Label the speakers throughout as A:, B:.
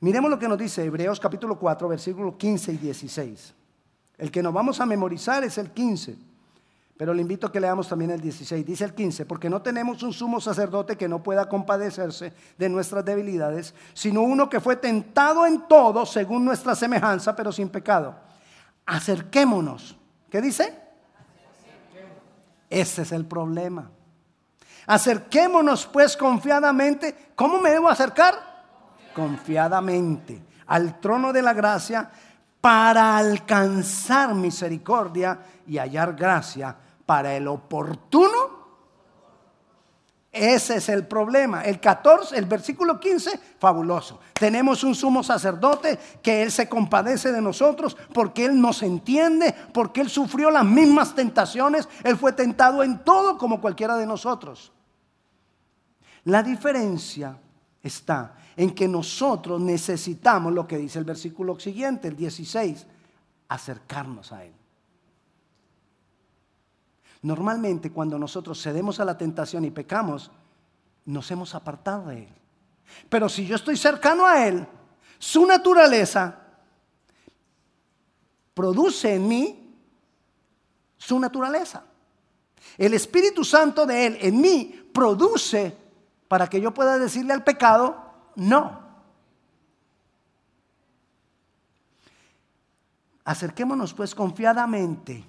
A: Miremos lo que nos dice Hebreos capítulo 4, versículos 15 y 16. El que nos vamos a memorizar es el 15, pero le invito a que leamos también el 16. Dice el 15, porque no tenemos un sumo sacerdote que no pueda compadecerse de nuestras debilidades, sino uno que fue tentado en todo según nuestra semejanza, pero sin pecado. Acerquémonos. ¿Qué dice? Ese es el problema. Acerquémonos pues confiadamente. ¿Cómo me debo acercar? Confiadamente al trono de la gracia para alcanzar misericordia y hallar gracia para el oportuno. Ese es el problema. El 14, el versículo 15, fabuloso. Tenemos un sumo sacerdote que Él se compadece de nosotros porque Él nos entiende, porque Él sufrió las mismas tentaciones. Él fue tentado en todo como cualquiera de nosotros. La diferencia está en que nosotros necesitamos lo que dice el versículo siguiente, el 16, acercarnos a Él. Normalmente cuando nosotros cedemos a la tentación y pecamos, nos hemos apartado de Él. Pero si yo estoy cercano a Él, su naturaleza produce en mí su naturaleza. El Espíritu Santo de Él en mí produce para que yo pueda decirle al pecado, no. Acerquémonos pues confiadamente.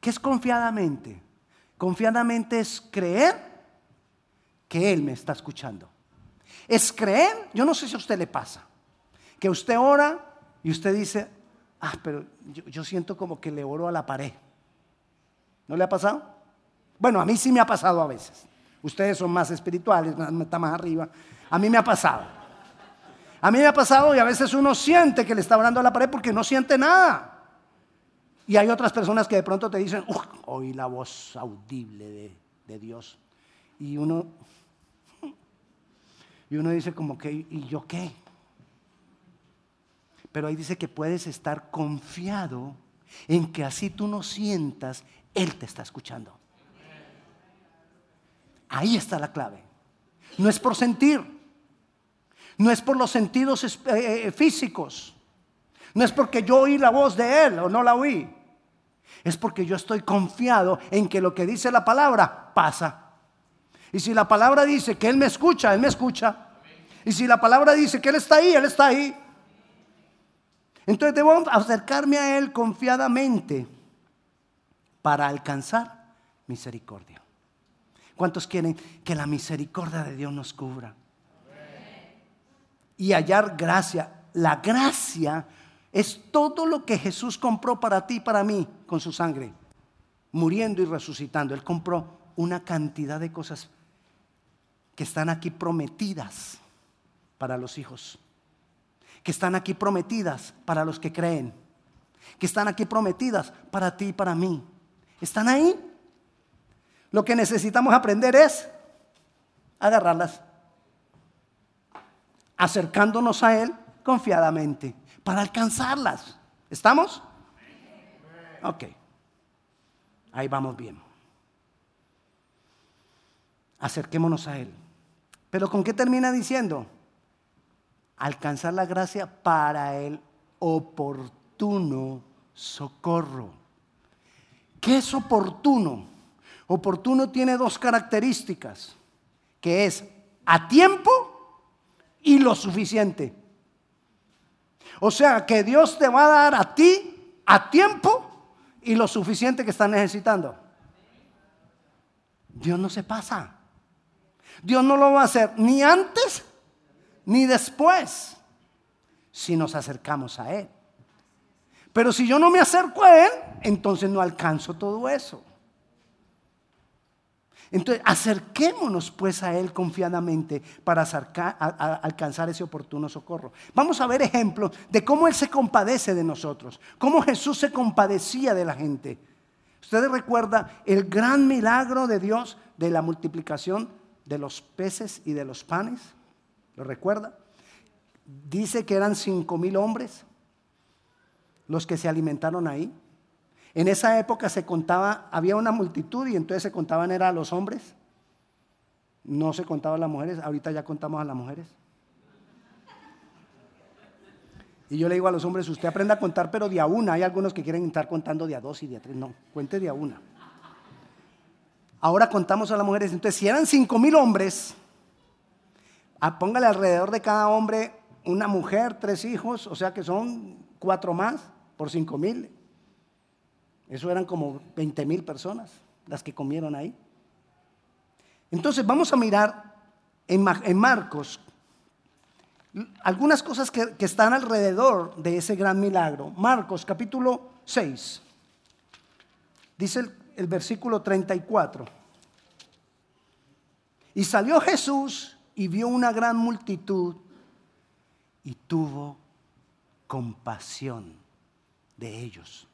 A: ¿Qué es confiadamente? Confiadamente es creer que Él me está escuchando. Es creer, yo no sé si a usted le pasa, que usted ora y usted dice, ah, pero yo, yo siento como que le oro a la pared. ¿No le ha pasado? Bueno, a mí sí me ha pasado a veces. Ustedes son más espirituales, están más arriba. A mí me ha pasado. A mí me ha pasado y a veces uno siente que le está orando a la pared porque no siente nada. Y hay otras personas que de pronto te dicen, oí la voz audible de, de, Dios. Y uno, y uno dice como que, ¿y yo qué? Pero ahí dice que puedes estar confiado en que así tú no sientas, Él te está escuchando. Ahí está la clave. No es por sentir. No es por los sentidos eh, eh, físicos. No es porque yo oí la voz de Él o no la oí. Es porque yo estoy confiado en que lo que dice la palabra pasa. Y si la palabra dice que Él me escucha, Él me escucha. Y si la palabra dice que Él está ahí, Él está ahí. Entonces debo acercarme a Él confiadamente para alcanzar misericordia. ¿Cuántos quieren que la misericordia de Dios nos cubra? y hallar gracia. La gracia es todo lo que Jesús compró para ti y para mí con su sangre, muriendo y resucitando. Él compró una cantidad de cosas que están aquí prometidas para los hijos, que están aquí prometidas para los que creen, que están aquí prometidas para ti y para mí. ¿Están ahí? Lo que necesitamos aprender es agarrarlas acercándonos a Él confiadamente para alcanzarlas. ¿Estamos? Ok. Ahí vamos bien. Acerquémonos a Él. Pero ¿con qué termina diciendo? Alcanzar la gracia para el oportuno socorro. ¿Qué es oportuno? Oportuno tiene dos características, que es a tiempo y lo suficiente. O sea que Dios te va a dar a ti a tiempo y lo suficiente que estás necesitando. Dios no se pasa. Dios no lo va a hacer ni antes ni después si nos acercamos a Él. Pero si yo no me acerco a Él, entonces no alcanzo todo eso. Entonces, acerquémonos pues a Él confiadamente para alcanzar ese oportuno socorro. Vamos a ver ejemplos de cómo Él se compadece de nosotros, cómo Jesús se compadecía de la gente. Ustedes recuerdan el gran milagro de Dios de la multiplicación de los peces y de los panes. ¿Lo recuerda? Dice que eran cinco mil hombres los que se alimentaron ahí. En esa época se contaba, había una multitud y entonces se contaban eran los hombres. No se contaban las mujeres, ahorita ya contamos a las mujeres. Y yo le digo a los hombres, usted aprenda a contar, pero de a una. Hay algunos que quieren estar contando de a dos y de a tres. No, cuente de a una. Ahora contamos a las mujeres. Entonces, si eran cinco mil hombres, póngale alrededor de cada hombre una mujer, tres hijos, o sea que son cuatro más por cinco mil. Eso eran como 20 mil personas las que comieron ahí. Entonces vamos a mirar en, Marcos algunas cosas que, están alrededor de ese gran milagro. Marcos capítulo 6, dice el, el versículo 34. Y salió Jesús y vio una gran multitud y tuvo compasión de ellos.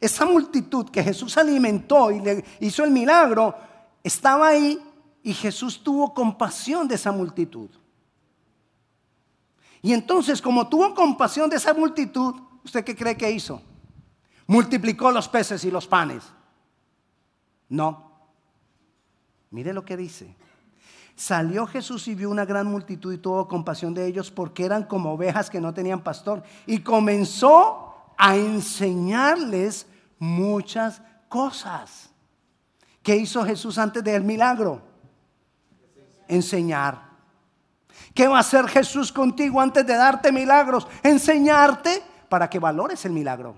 A: Esa multitud que Jesús alimentó y le hizo el milagro, estaba ahí y Jesús tuvo compasión de esa multitud. Y entonces, como tuvo compasión de esa multitud, ¿usted qué cree que hizo? Multiplicó los peces y los panes. No. Mire lo que dice. Salió Jesús y vio una gran multitud y tuvo compasión de ellos porque eran como ovejas que no tenían pastor. Y comenzó a enseñarles muchas cosas. ¿Qué hizo Jesús antes del milagro? Enseñar. ¿Qué va a hacer Jesús contigo antes de darte milagros? Enseñarte para que valores el milagro.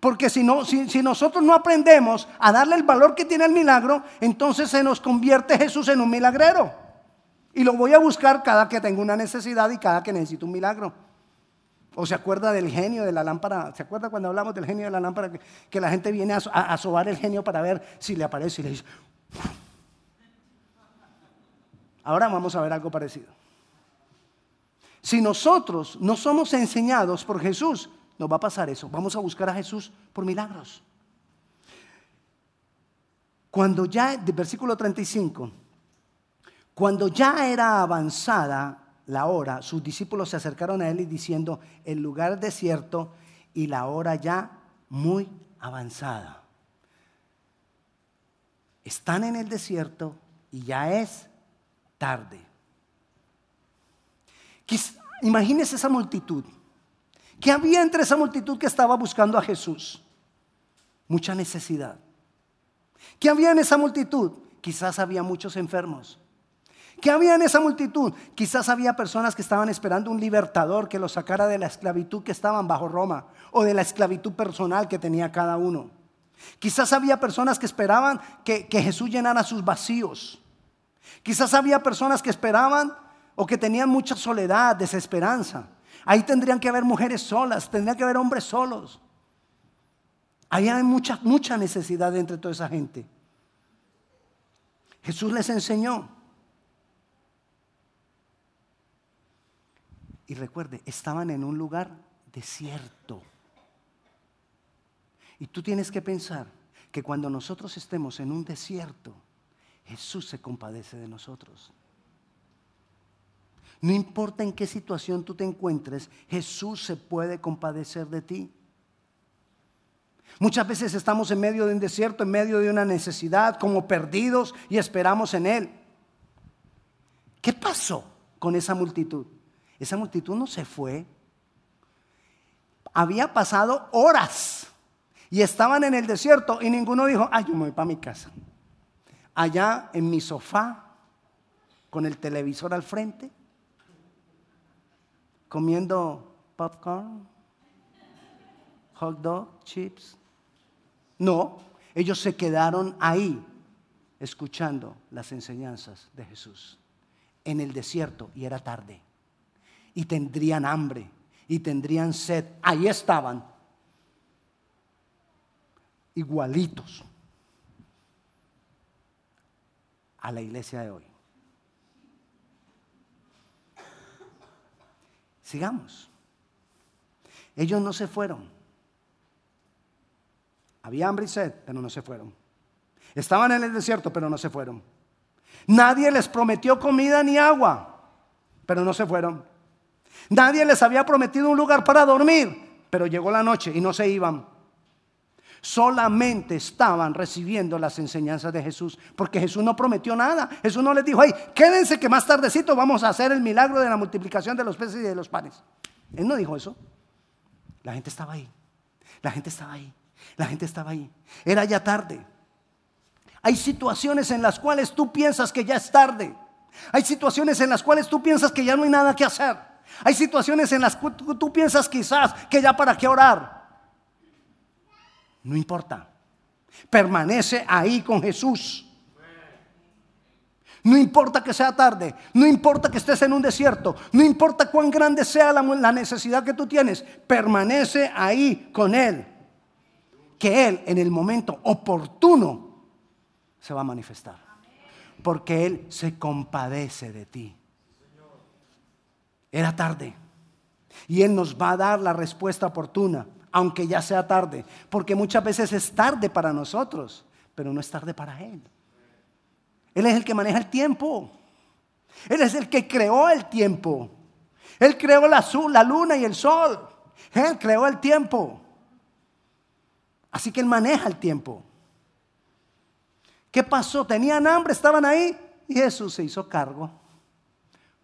A: Porque si, no, si, nosotros no aprendemos a darle el valor que tiene el milagro, entonces se nos convierte Jesús en un milagrero. Y lo voy a buscar cada que tengo una necesidad y cada que necesito un milagro. O se acuerda del genio de la lámpara. ¿Se acuerda cuando hablamos del genio de la lámpara? Que, la gente viene a, a, sobar el genio para ver si le aparece y le dice. Ahora vamos a ver algo parecido. Si nosotros no somos enseñados por Jesús, nos va a pasar eso. Vamos a buscar a Jesús por milagros. Cuando ya, versículo 35, cuando ya era avanzada la hora, sus discípulos se acercaron a él y diciendo, el lugar es desierto y la hora ya muy avanzada. Están en el desierto y ya es tarde. Imagínese esa multitud. ¿Qué había entre esa multitud que estaba buscando a Jesús? Mucha necesidad. ¿Qué había en esa multitud? Quizás había muchos enfermos. ¿Qué había en esa multitud? Quizás había personas que estaban esperando un libertador que los sacara de la esclavitud que estaban bajo Roma o de la esclavitud personal que tenía cada uno. Quizás había personas que esperaban que, que Jesús llenara sus vacíos. Quizás había personas que esperaban o que tenían mucha soledad, desesperanza. Ahí tendrían que haber mujeres solas, tendrían que haber hombres solos. Ahí hay mucha, mucha necesidad entre toda esa gente. Jesús les enseñó Y recuerde, estaban en un lugar desierto. Y tú tienes que pensar que cuando nosotros estemos en un desierto, Jesús se compadece de nosotros. No importa en qué situación tú te encuentres, Jesús se puede compadecer de ti. Muchas veces estamos en medio de un desierto, en medio de una necesidad, como perdidos y esperamos en Él. ¿Qué pasó con esa multitud? Esa multitud no se fue. Había pasado horas y estaban en el desierto y ninguno dijo, ay, yo me voy para mi casa. Allá en mi sofá, con el televisor al frente, comiendo popcorn, hot dog, chips. No, ellos se quedaron ahí escuchando las enseñanzas de Jesús en el desierto y era tarde y tendrían hambre y tendrían sed. Ahí estaban, igualitos a la iglesia de hoy. Sigamos. Ellos no se fueron. Había hambre y sed, pero no se fueron. Estaban en el desierto, pero no se fueron. Nadie les prometió comida ni agua, pero no se fueron. Nadie les había prometido un lugar para dormir, pero llegó la noche y no se iban. solamente estaban recibiendo las enseñanzas de Jesús, porque Jesús no prometió nada. Jesús no les dijo, hey, quédense que más tardecito vamos a hacer el milagro de la multiplicación de los peces y de los panes. Él no dijo eso. La gente estaba ahí. La gente estaba ahí. La gente estaba ahí. Era ya tarde. Hay situaciones en las cuales tú piensas que ya es tarde. Hay situaciones en las cuales tú piensas que ya no hay nada que hacer. Hay situaciones en las que tú piensas quizás que ya para qué orar. No importa. Permanece ahí con Jesús. No importa que sea tarde, no importa que estés en un desierto, no importa cuán grande sea la, necesidad que tú tienes, permanece ahí con Él. Que Él en el momento oportuno se va a manifestar. Porque Él se compadece de ti. Era tarde. Y Él nos va a dar la respuesta oportuna aunque ya sea tarde, porque muchas veces es tarde para nosotros, pero no es tarde para Él. Él es el que maneja el tiempo. Él es el que creó el tiempo. Él creó la, la luna y el sol. Él creó el tiempo. Así que Él maneja el tiempo. ¿Qué pasó? Tenían hambre, estaban ahí y Jesús se hizo cargo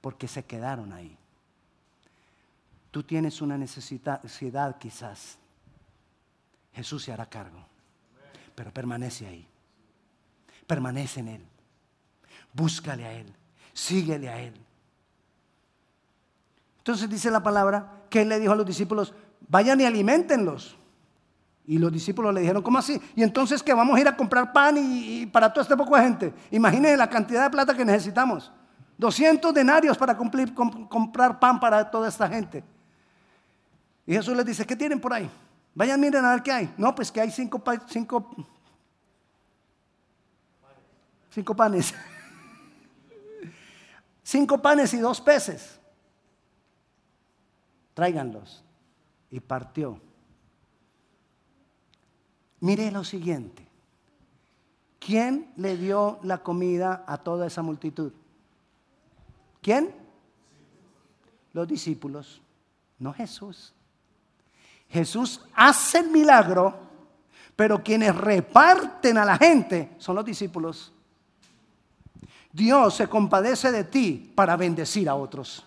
A: porque se quedaron ahí. Tú tienes una necesidad quizás. Jesús se hará cargo. Pero permanece ahí. Permanece en Él. Búscale a Él. Síguele a Él. Entonces dice la palabra que Él le dijo a los discípulos, vayan y alimentenlos. Y los discípulos le dijeron, ¿cómo así? Y entonces que vamos a ir a comprar pan y, para todo este poco de gente. Imagínense la cantidad de plata que necesitamos. 200 denarios para cumplir, comprar pan para toda esta gente. Y Jesús les dice, ¿qué tienen por ahí? Vayan, miren a ver qué hay. No, pues que hay cinco, cinco, cinco panes. cinco panes y dos peces. Tráiganlos. Y partió. Mire lo siguiente. ¿Quién le dio la comida a toda esa multitud? ¿Quién? Los discípulos, no Jesús. Jesús hace el milagro, pero quienes reparten a la gente son los discípulos. Dios se compadece de ti para bendecir a otros.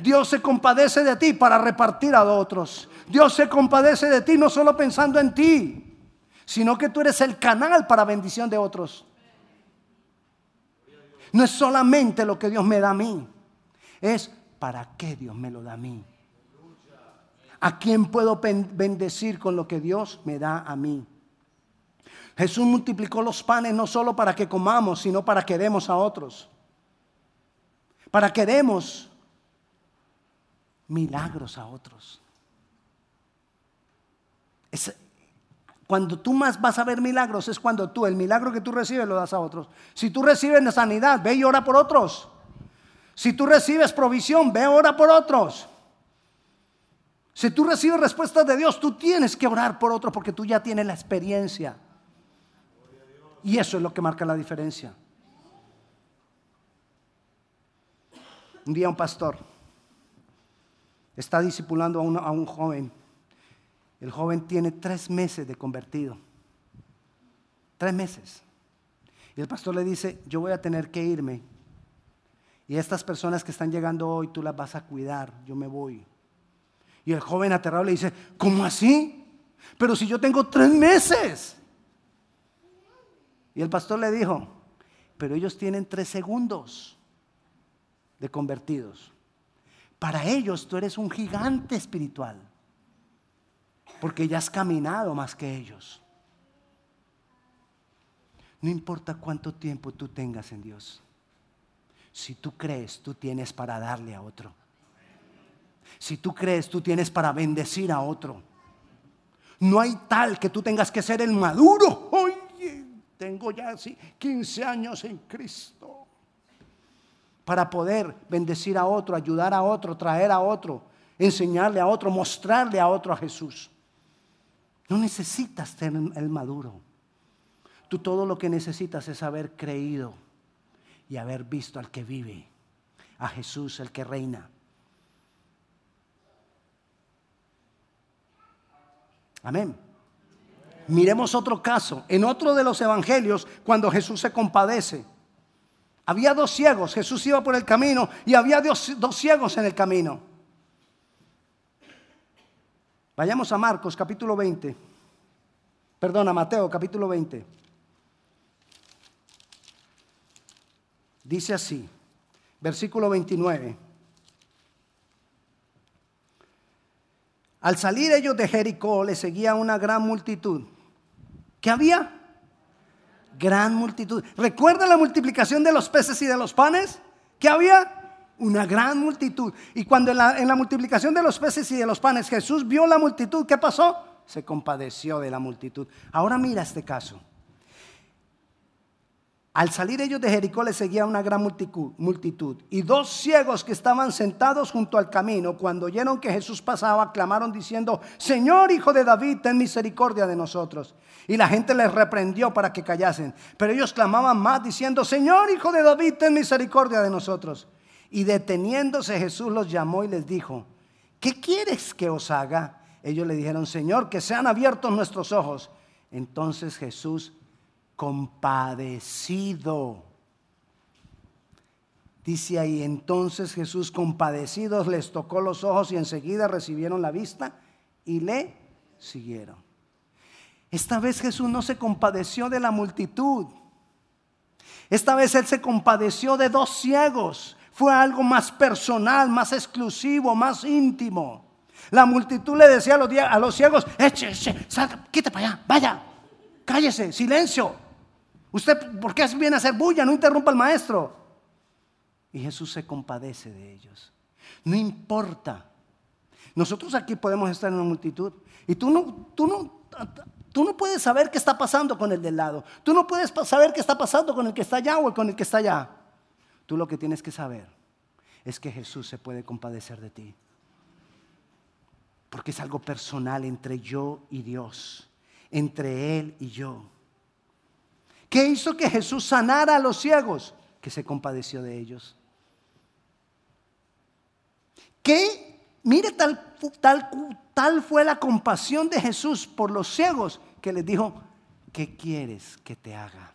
A: Dios se compadece de ti para repartir a otros. Dios se compadece de ti no solo pensando en ti, sino que tú eres el canal para bendición de otros. No es solamente lo que Dios me da a mí, es para qué Dios me lo da a mí. ¿A quién puedo bendecir con lo que Dios me da a mí? Jesús multiplicó los panes no solo para que comamos, sino para que demos a otros. Para que demos milagros a otros. cuando tú más vas a ver milagros es cuando tú, el milagro que tú recibes, lo das a otros. Si tú recibes sanidad, ve y ora por otros. Si tú recibes provisión, ve y ora por otros. Si tú recibes respuestas de Dios, tú tienes que orar por otro porque tú ya tienes la experiencia. Y eso es lo que marca la diferencia. Un día un pastor está discipulando a, a un joven. El joven tiene tres meses de convertido. Tres meses. Y el pastor le dice, yo voy a tener que irme. Y estas personas que están llegando hoy, tú las vas a cuidar. Yo me voy. Y el joven aterrado le dice, ¿cómo así? Pero si yo tengo tres meses. Y el pastor le dijo, pero ellos tienen tres segundos de convertidos. Para ellos tú eres un gigante espiritual, porque ya has caminado más que ellos. No importa cuánto tiempo tú tengas en Dios, si tú crees, tú tienes para darle a otro. Si tú crees, tú tienes para bendecir a otro. No hay tal que tú tengas que ser el maduro. Oye, tengo ya así 15 años en Cristo. Para poder bendecir a otro, ayudar a otro, traer a otro, enseñarle a otro, mostrarle a otro a Jesús. No necesitas ser el maduro. Tú todo lo que necesitas es haber creído y haber visto al que vive, a Jesús, el que reina. Amén. Miremos otro caso. En otro de los evangelios, cuando Jesús se compadece. Había dos ciegos, Jesús iba por el camino y había dos, dos ciegos en el camino. Vayamos a Marcos capítulo 20. Perdón, a Mateo capítulo 20. Dice así, versículo 29. Al salir ellos de Jericó, le seguía una gran multitud. ¿Qué había? Gran multitud. ¿Recuerda la multiplicación de los peces y de los panes? ¿Qué había? Una gran multitud. Y cuando en la, en la multiplicación de los peces y de los panes Jesús vio la multitud, ¿qué pasó? Se compadeció de la multitud. Ahora mira este caso. Al salir ellos de Jericó les seguía una gran multitud, y dos ciegos que estaban sentados junto al camino, cuando oyeron que Jesús pasaba, clamaron diciendo, Señor Hijo de David, ten misericordia de nosotros. Y la gente les reprendió para que callasen, pero ellos clamaban más diciendo, Señor Hijo de David, ten misericordia de nosotros. Y deteniéndose Jesús los llamó y les dijo, ¿qué quieres que os haga? Ellos le dijeron, Señor, que sean abiertos nuestros ojos. Entonces Jesús compadecido. Dice ahí, entonces Jesús compadecidos les tocó los ojos y enseguida recibieron la vista y le siguieron. Esta vez Jesús no se compadeció de la multitud. Esta vez Él se compadeció de dos ciegos. Fue algo más personal, más exclusivo, más íntimo. La multitud le decía a los, ciegos, eche, eche, salga, quite para allá, vaya, cállese, silencio. Usted, ¿por qué viene a hacer bulla? No interrumpa al maestro. Y Jesús se compadece de ellos. No importa. Nosotros aquí podemos estar en una multitud y tú no, tú no, tú no puedes saber qué está pasando con el del lado. Tú no puedes saber qué está pasando con el que está allá o con el que está allá. Tú lo que tienes que saber es que Jesús se puede compadecer de ti. Porque es algo personal entre yo y Dios, entre Él y yo. ¿Qué hizo que Jesús sanara a los ciegos? Que se compadeció de ellos. ¿Qué? Mire, tal, tal, tal fue la compasión de Jesús por los ciegos que les dijo, ¿qué quieres que te haga?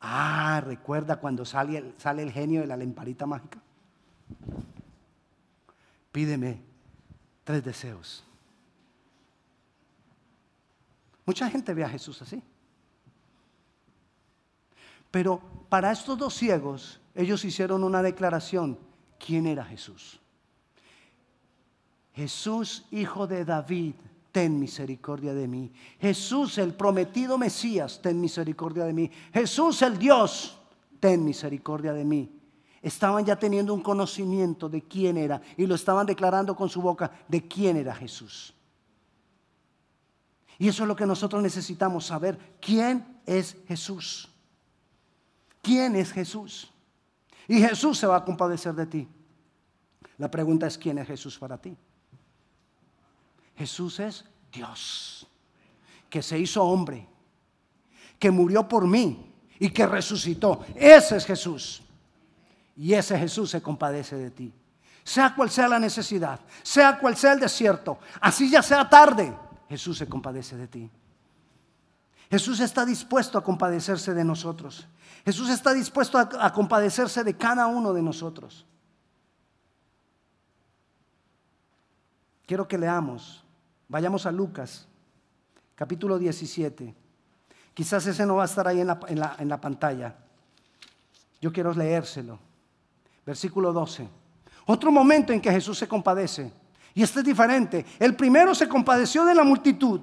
A: Ah, recuerda cuando sale sale el genio de la lamparita mágica. Pídeme tres deseos. Mucha gente ve a Jesús así. Pero para estos dos ciegos, ellos hicieron una declaración. ¿Quién era Jesús? Jesús, hijo de David, ten misericordia de mí. Jesús, el prometido Mesías, ten misericordia de mí. Jesús, el Dios, ten misericordia de mí. Estaban ya teniendo un conocimiento de quién era y lo estaban declarando con su boca de quién era Jesús. Y eso es lo que nosotros necesitamos saber. ¿Quién es Jesús? ¿Quién es Jesús? Y Jesús se va a compadecer de ti. La pregunta es, ¿quién es Jesús para ti? Jesús es Dios, que se hizo hombre, que murió por mí y que resucitó. Ese es Jesús. Y ese Jesús se compadece de ti. Sea cual sea la necesidad, sea cual sea el desierto, así ya sea tarde Jesús se compadece de ti. Jesús está dispuesto a compadecerse de nosotros. Jesús está dispuesto a, compadecerse de cada uno de nosotros. Quiero que leamos. Vayamos a Lucas, capítulo 17. Quizás ese no va a estar ahí en la, en la pantalla. Yo quiero leérselo. Versículo 12. Otro momento en que Jesús se compadece. Y este es diferente. El primero se compadeció de la multitud.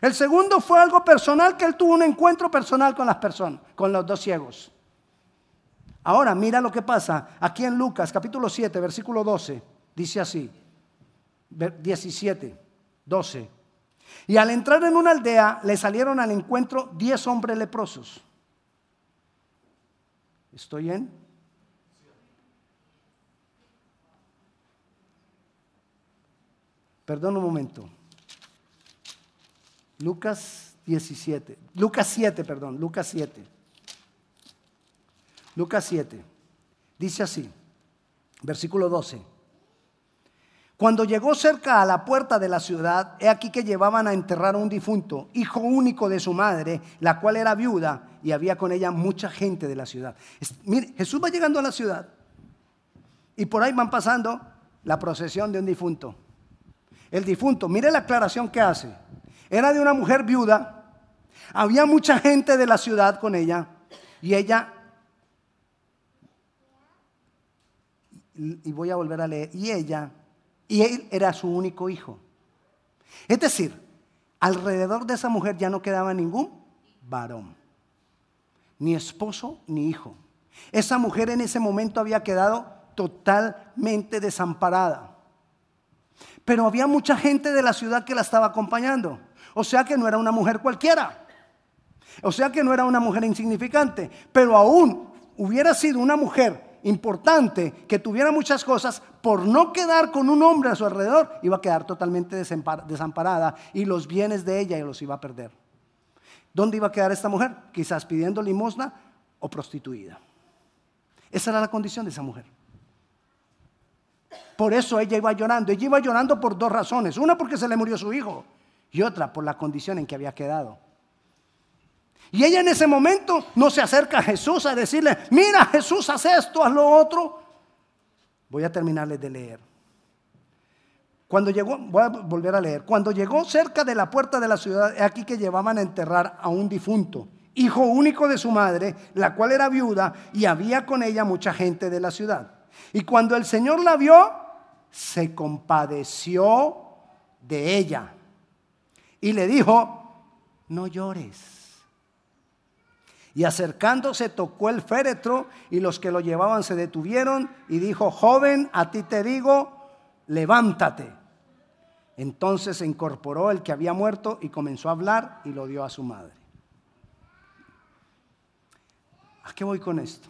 A: El segundo fue algo personal que él tuvo un encuentro personal con las personas, con los dos ciegos. Ahora, mira lo que pasa aquí en Lucas capítulo 7, versículo 12. Dice así, 17, 12. Y al entrar en una aldea le salieron al encuentro diez hombres leprosos. ¿Estoy en? Perdón un momento. Lucas 17. Lucas 7, perdón. Lucas 7. Lucas 7. Dice así. Versículo 12. Cuando llegó cerca a la puerta de la ciudad, he aquí que llevaban a enterrar a un difunto, hijo único de su madre, la cual era viuda, y había con ella mucha gente de la ciudad. Mire, Jesús va llegando a la ciudad y por ahí van pasando la procesión de un difunto. El difunto, mire la aclaración que hace. Era de una mujer viuda, había mucha gente de la ciudad con ella, y ella, y voy a volver a leer, y ella y él era su único hijo. Es decir, alrededor de esa mujer ya no quedaba ningún varón, ni esposo ni hijo. Esa mujer en ese momento había quedado totalmente desamparada. Pero había mucha gente de la ciudad que la estaba acompañando. O sea que no era una mujer cualquiera. O sea que no era una mujer insignificante. Pero aún hubiera sido una mujer importante, que tuviera muchas cosas, por no quedar con un hombre a su alrededor, iba a quedar totalmente desamparada y los bienes de ella los iba a perder. ¿Dónde iba a quedar esta mujer? Quizás pidiendo limosna o prostituida. Esa era la condición de esa mujer. Por eso ella iba llorando. Ella iba llorando por dos razones. Una porque se le murió su hijo y otra por la condición en que había quedado. Y ella en ese momento no se acerca a Jesús a decirle, mira Jesús, haz esto, haz lo otro. Voy a terminarles de leer. Cuando llegó, voy a volver a leer, cuando llegó cerca de la puerta de la ciudad, aquí que llevaban a enterrar a un difunto, hijo único de su madre, la cual era viuda, y había con ella mucha gente de la ciudad. Y cuando el Señor la vio, se compadeció de ella y le dijo, no llores. Y acercándose tocó el féretro y los que lo llevaban se detuvieron y dijo, joven, a ti te digo, levántate. Entonces se incorporó el que había muerto y comenzó a hablar y lo dio a su madre. ¿A qué voy con esto?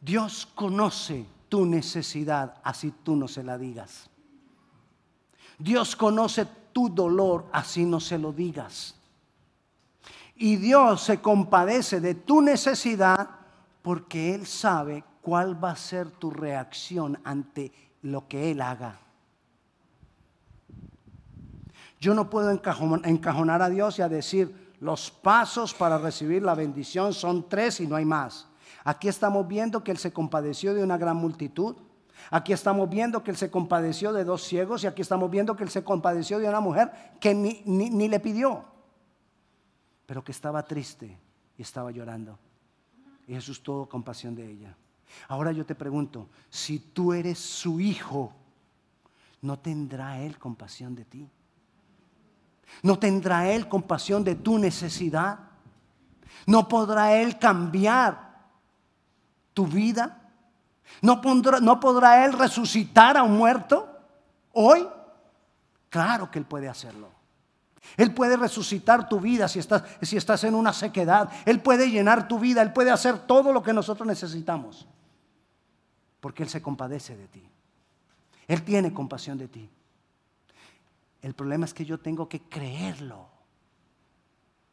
A: Dios conoce tu necesidad, así tú no se la digas. Dios conoce tu dolor, así no se lo digas. Y Dios se compadece de tu necesidad porque Él sabe cuál va a ser tu reacción ante lo que Él haga. Yo no puedo encajonar a Dios y a decir, los pasos para recibir la bendición son tres y no hay más. Aquí estamos viendo que Él se compadeció de una gran multitud. Aquí estamos viendo que Él se compadeció de dos ciegos y aquí estamos viendo que Él se compadeció de una mujer que ni, le pidió pero que estaba triste y estaba llorando. Y Jesús tuvo compasión de ella. Ahora yo te pregunto, si tú eres su hijo, ¿no tendrá Él compasión de ti? ¿No tendrá Él compasión de tu necesidad? ¿No podrá Él cambiar tu vida? ¿No, ¿No podrá Él resucitar a un muerto hoy? Claro que Él puede hacerlo. Él puede resucitar tu vida si estás, si estás en una sequedad. Él puede llenar tu vida. Él puede hacer todo lo que nosotros necesitamos. Porque Él se compadece de ti. Él tiene compasión de ti. El problema es que yo tengo que creerlo.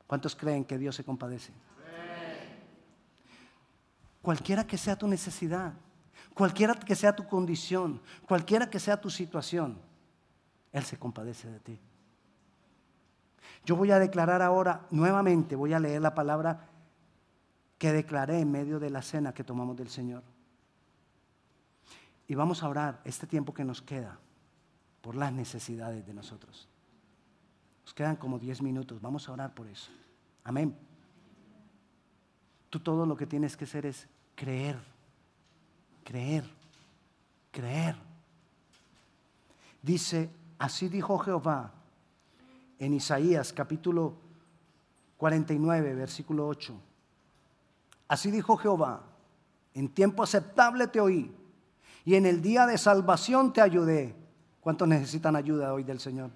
A: ¿Cuántos creen que Dios se compadece? Cualquiera que sea tu necesidad, cualquiera que sea tu condición, cualquiera que sea tu situación, Él se compadece de ti. Yo voy a declarar ahora, nuevamente voy a leer la palabra que declaré en medio de la cena que tomamos del Señor. Y vamos a orar este tiempo que nos queda por las necesidades de nosotros. Nos quedan como 10 minutos, vamos a orar por eso. Amén. Tú todo lo que tienes que hacer es creer, creer, creer. Dice, así dijo Jehová, en Isaías capítulo 49, versículo 8. Así dijo Jehová, en tiempo aceptable te oí y en el día de salvación te ayudé. ¿Cuántos necesitan ayuda hoy del Señor?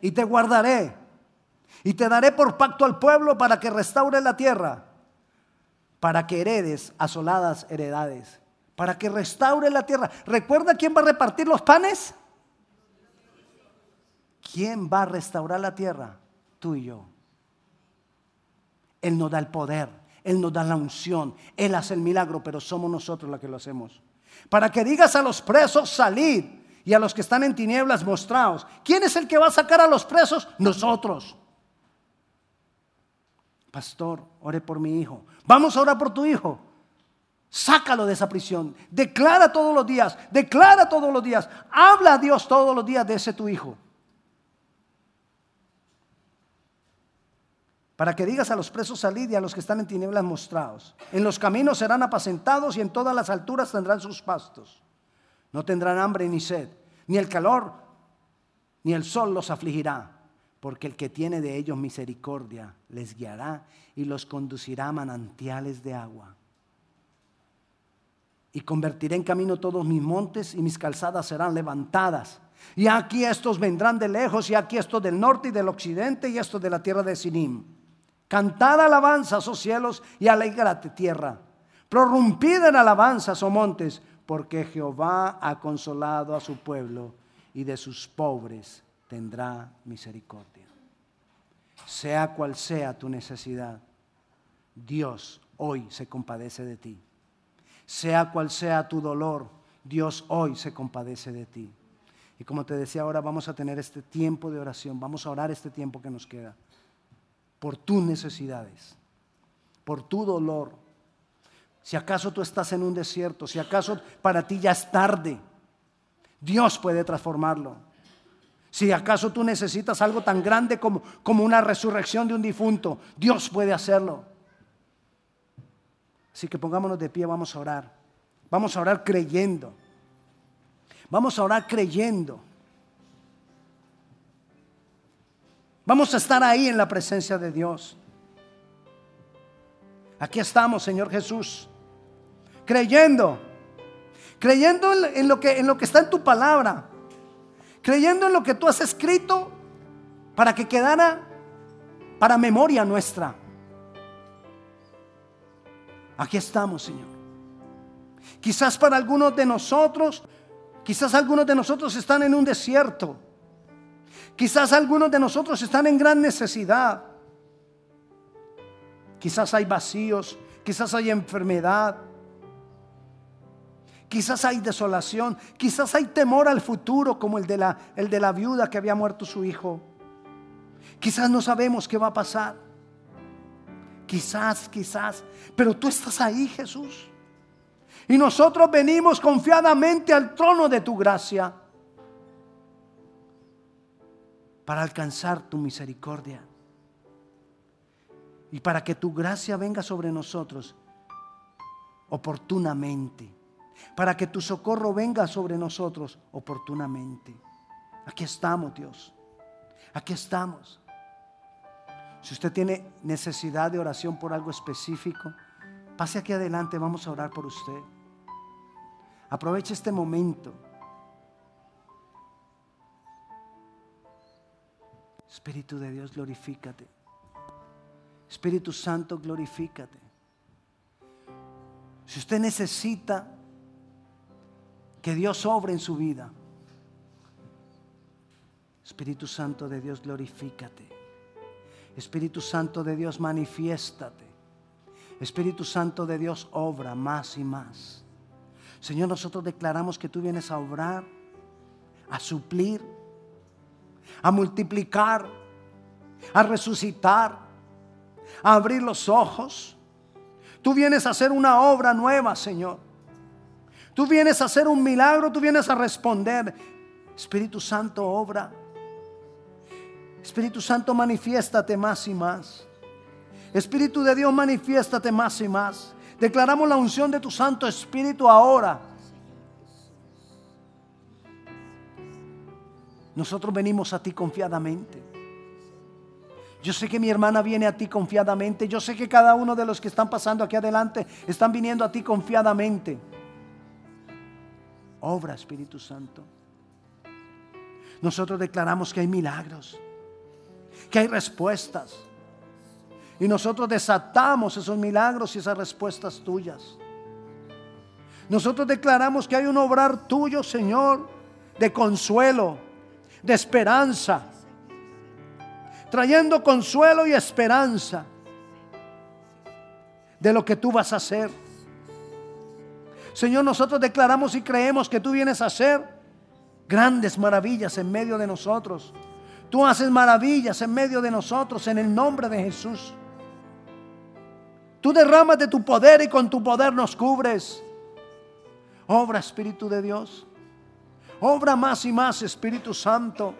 A: Y te guardaré y te daré por pacto al pueblo para que restaure la tierra, para que heredes asoladas heredades, para que restaure la tierra. ¿Recuerda quién va a repartir los panes? ¿Quién va a restaurar la tierra? Tú y yo. Él nos da el poder, Él nos da la unción, Él hace el milagro, pero somos nosotros los que lo hacemos. Para que digas a los presos, salid, y a los que están en tinieblas, mostraos. ¿Quién es el que va a sacar a los presos? Nosotros. Pastor, ore por mi hijo. Vamos a orar por tu hijo. Sácalo de esa prisión. Declara todos los días. Declara todos los días. Habla a Dios todos los días de ese tu hijo. Para que digas a los presos salid y a los que están en tinieblas mostrados. En los caminos serán apacentados y en todas las alturas tendrán sus pastos. No tendrán hambre ni sed, ni el calor, ni el sol los afligirá, porque el que tiene de ellos misericordia les guiará y los conducirá a manantiales de agua. Y convertiré en camino todos mis montes y mis calzadas serán levantadas. Y aquí estos vendrán de lejos y aquí estos del norte y del occidente y estos de la tierra de Sinim. Cantad alabanzas, oh cielos, y alegrate tierra. Prorrumpid en alabanzas, oh montes, porque Jehová ha consolado a su pueblo y de sus pobres tendrá misericordia. Sea cual sea tu necesidad, Dios hoy se compadece de ti. Sea cual sea tu dolor, Dios hoy se compadece de ti. Y como te decía, ahora vamos a tener este tiempo de oración, vamos a orar este tiempo que nos queda por tus necesidades, por tu dolor, si acaso tú estás en un desierto, si acaso para ti ya es tarde, Dios puede transformarlo. Si acaso tú necesitas algo tan grande como, como una resurrección de un difunto, Dios puede hacerlo. Así que pongámonos de pie, vamos a orar. Vamos a orar creyendo. Vamos a orar creyendo. Vamos a estar ahí en la presencia de Dios. Aquí estamos, Señor Jesús creyendo, creyendo en lo, que, en lo que está en tu palabra, creyendo en lo que tú has escrito para que quedara para memoria nuestra. Aquí estamos, Señor. Quizás para algunos de nosotros, quizás algunos de nosotros están en un desierto. Quizás algunos de nosotros están en gran necesidad. Quizás hay vacíos, quizás hay enfermedad, Quizás hay desolación, quizás hay temor al futuro como el de la, el de la viuda que había muerto su hijo. Quizás no sabemos qué va a pasar. Quizás, quizás, pero tú estás ahí, Jesús. Y nosotros venimos confiadamente al trono de tu gracia para alcanzar tu misericordia. Y para que tu gracia venga sobre nosotros oportunamente para que tu socorro venga sobre nosotros oportunamente. Aquí estamos, Dios. Aquí estamos. Si usted tiene necesidad de oración por algo específico, pase aquí adelante, vamos a orar por usted. Aproveche este momento. Espíritu de Dios, glorifícate. Espíritu Santo, glorifícate. Si usted necesita que Dios obre en su vida. Espíritu Santo de Dios, glorifícate. Espíritu Santo de Dios, manifiéstate. Espíritu Santo de Dios, obra más y más. Señor, nosotros declaramos que tú vienes a obrar, a suplir, a multiplicar, a resucitar, a abrir los ojos. Tú vienes a hacer una obra nueva, Señor. Tú vienes a hacer un milagro, tú vienes a responder. Espíritu Santo, obra. Espíritu Santo, manifiéstate más y más. Espíritu de Dios, manifiéstate más y más. Declaramos la unción de tu Santo Espíritu ahora. Nosotros venimos a ti confiadamente. Yo sé que mi hermana viene a ti confiadamente. Yo sé que cada uno de los que están pasando aquí adelante están viniendo a ti confiadamente. Obra, Espíritu Santo. Nosotros declaramos que hay milagros, que hay respuestas. Y nosotros desatamos esos milagros y esas respuestas tuyas. Nosotros declaramos que hay un obrar tuyo, Señor, de consuelo, de esperanza, trayendo consuelo y esperanza de lo que tú vas a hacer. Señor, nosotros declaramos y creemos que tú vienes a hacer grandes maravillas en medio de nosotros. Tú haces maravillas en medio de nosotros en el nombre de Jesús. Tú derramas de tu poder y con tu poder nos cubres. Obra Espíritu de Dios. Obra más y más Espíritu Santo.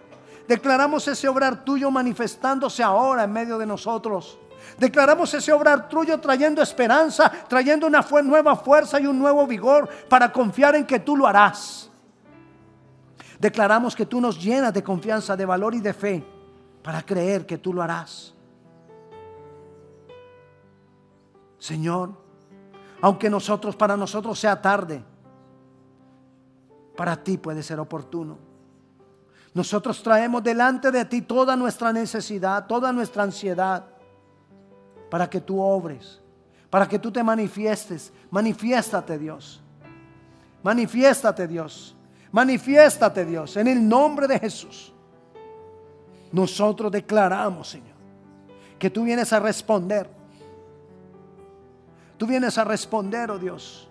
A: Declaramos ese obrar tuyo manifestándose ahora en medio de nosotros. Declaramos ese obrar tuyo trayendo esperanza, trayendo una nueva fuerza y un nuevo vigor para confiar en que tú lo harás. Declaramos que tú nos llenas de confianza, de valor y de fe para creer que tú lo harás. Señor, aunque nosotros para nosotros sea tarde, para ti puede ser oportuno. Nosotros traemos delante de ti toda nuestra necesidad, toda nuestra ansiedad, para que tú obres, para que tú te manifiestes. Manifiéstate Dios. Manifiéstate Dios. Manifiéstate Dios en el nombre de Jesús. Nosotros declaramos, Señor, que tú vienes a responder. Tú vienes a responder, oh Dios.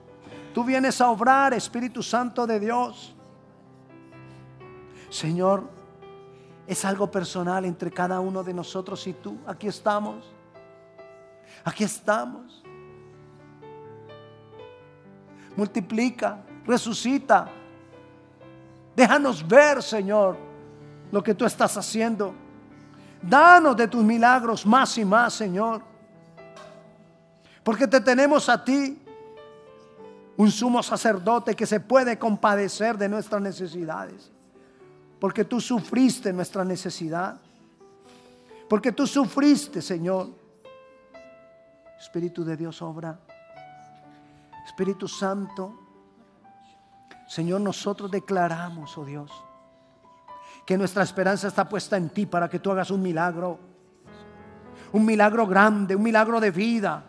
A: Tú vienes a obrar, Espíritu Santo de Dios. Señor, es algo personal entre cada uno de nosotros y tú. Aquí estamos. Aquí estamos. Multiplica, resucita, Déjanos ver, Señor, lo que tú estás haciendo. Danos de tus milagros más y más, Señor. Porque te tenemos a ti, un sumo sacerdote que se puede compadecer de nuestras necesidades. Porque tú sufriste nuestra necesidad. Porque tú sufriste, Señor. Espíritu de Dios obra. Espíritu Santo Señor, nosotros declaramos, oh Dios, que nuestra esperanza está puesta en ti para que tú hagas un milagro. Un milagro grande, un milagro de vida,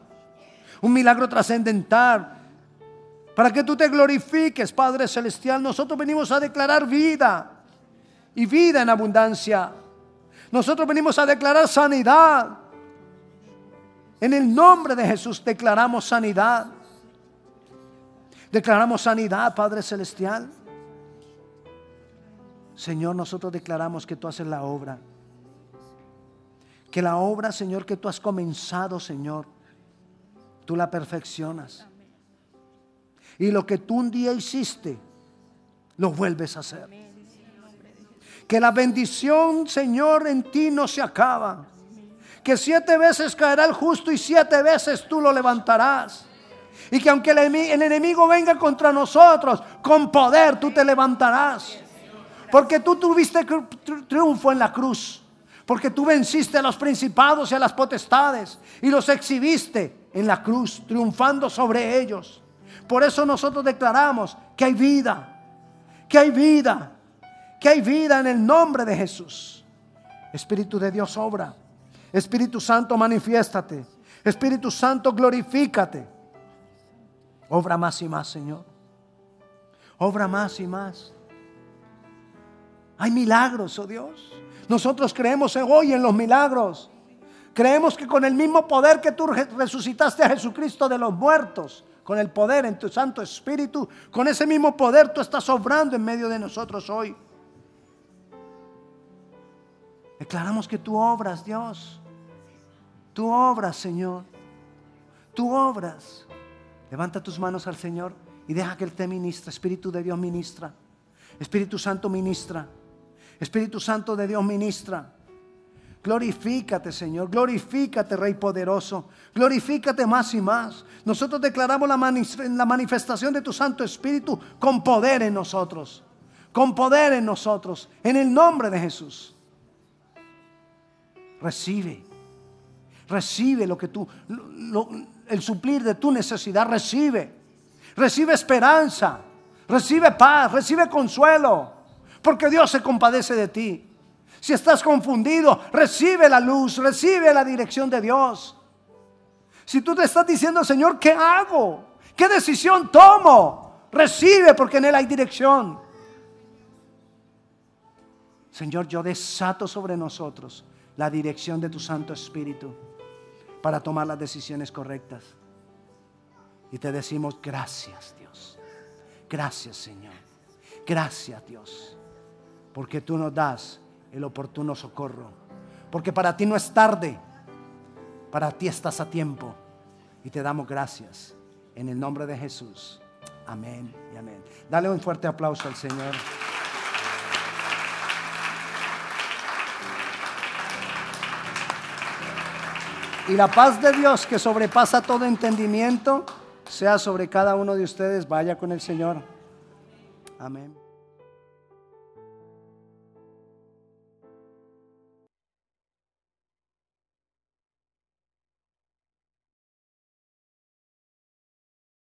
A: un milagro trascendental. Para que tú te glorifiques, Padre Celestial. Nosotros venimos a declarar vida y vida en abundancia. Nosotros venimos a declarar sanidad. En el nombre de Jesús declaramos sanidad. Declaramos sanidad, Padre Celestial. Señor, nosotros declaramos que tú haces la obra. Que la obra, Señor, que tú has comenzado, Señor, tú la perfeccionas. Y lo que tú un día hiciste, lo vuelves a hacer. Que la bendición, Señor, en ti no se acaba. Que siete veces caerá el justo y siete veces tú lo levantarás. Y que aunque el enemigo venga contra nosotros, con poder tú te levantarás. Porque tú tuviste triunfo en la cruz. Porque tú venciste a los principados y a las potestades y los exhibiste en la cruz, triunfando sobre ellos. Por eso nosotros declaramos que hay vida, que hay vida, que hay vida en el nombre de Jesús. Espíritu de Dios obra. Espíritu Santo manifiéstate. Espíritu Santo glorifícate. Obra más y más, Señor. Obra más y más. Hay milagros, oh Dios. Nosotros creemos hoy en los milagros. Creemos que con el mismo poder que tú resucitaste a Jesucristo de los muertos, con el poder en tu Santo Espíritu, con ese mismo poder tú estás obrando en medio de nosotros hoy. Declaramos que tú obras, Dios. Tú obras, Señor. Tú obras. Levanta tus manos al Señor y deja que Él te ministra. Espíritu de Dios ministra. Espíritu Santo ministra. Espíritu Santo de Dios ministra. Glorifícate, Señor. Glorifícate, Rey poderoso. Glorifícate más y más. Nosotros declaramos la, manifestación de tu Santo Espíritu con poder en nosotros. Con poder en nosotros. En el nombre de Jesús. Recibe. Recibe lo que tú el suplir de tu necesidad, recibe. Recibe esperanza, recibe paz, recibe consuelo, porque Dios se compadece de ti. Si estás confundido, recibe la luz, recibe la dirección de Dios. Si tú te estás diciendo, Señor, ¿qué hago? ¿Qué decisión tomo? Recibe porque en Él hay dirección. Señor, yo desato sobre nosotros la dirección de tu Santo Espíritu para tomar las decisiones correctas. Y te decimos gracias, Dios. Gracias Señor. Gracias Dios. Porque tú nos das el oportuno socorro. Porque para ti no es tarde. Para ti estás a tiempo. Y te damos gracias. En el nombre de Jesús. Amén y amén. Dale un fuerte aplauso al Señor. Y la paz de Dios que sobrepasa todo entendimiento sea sobre cada uno de ustedes. Vaya con el Señor. Amén.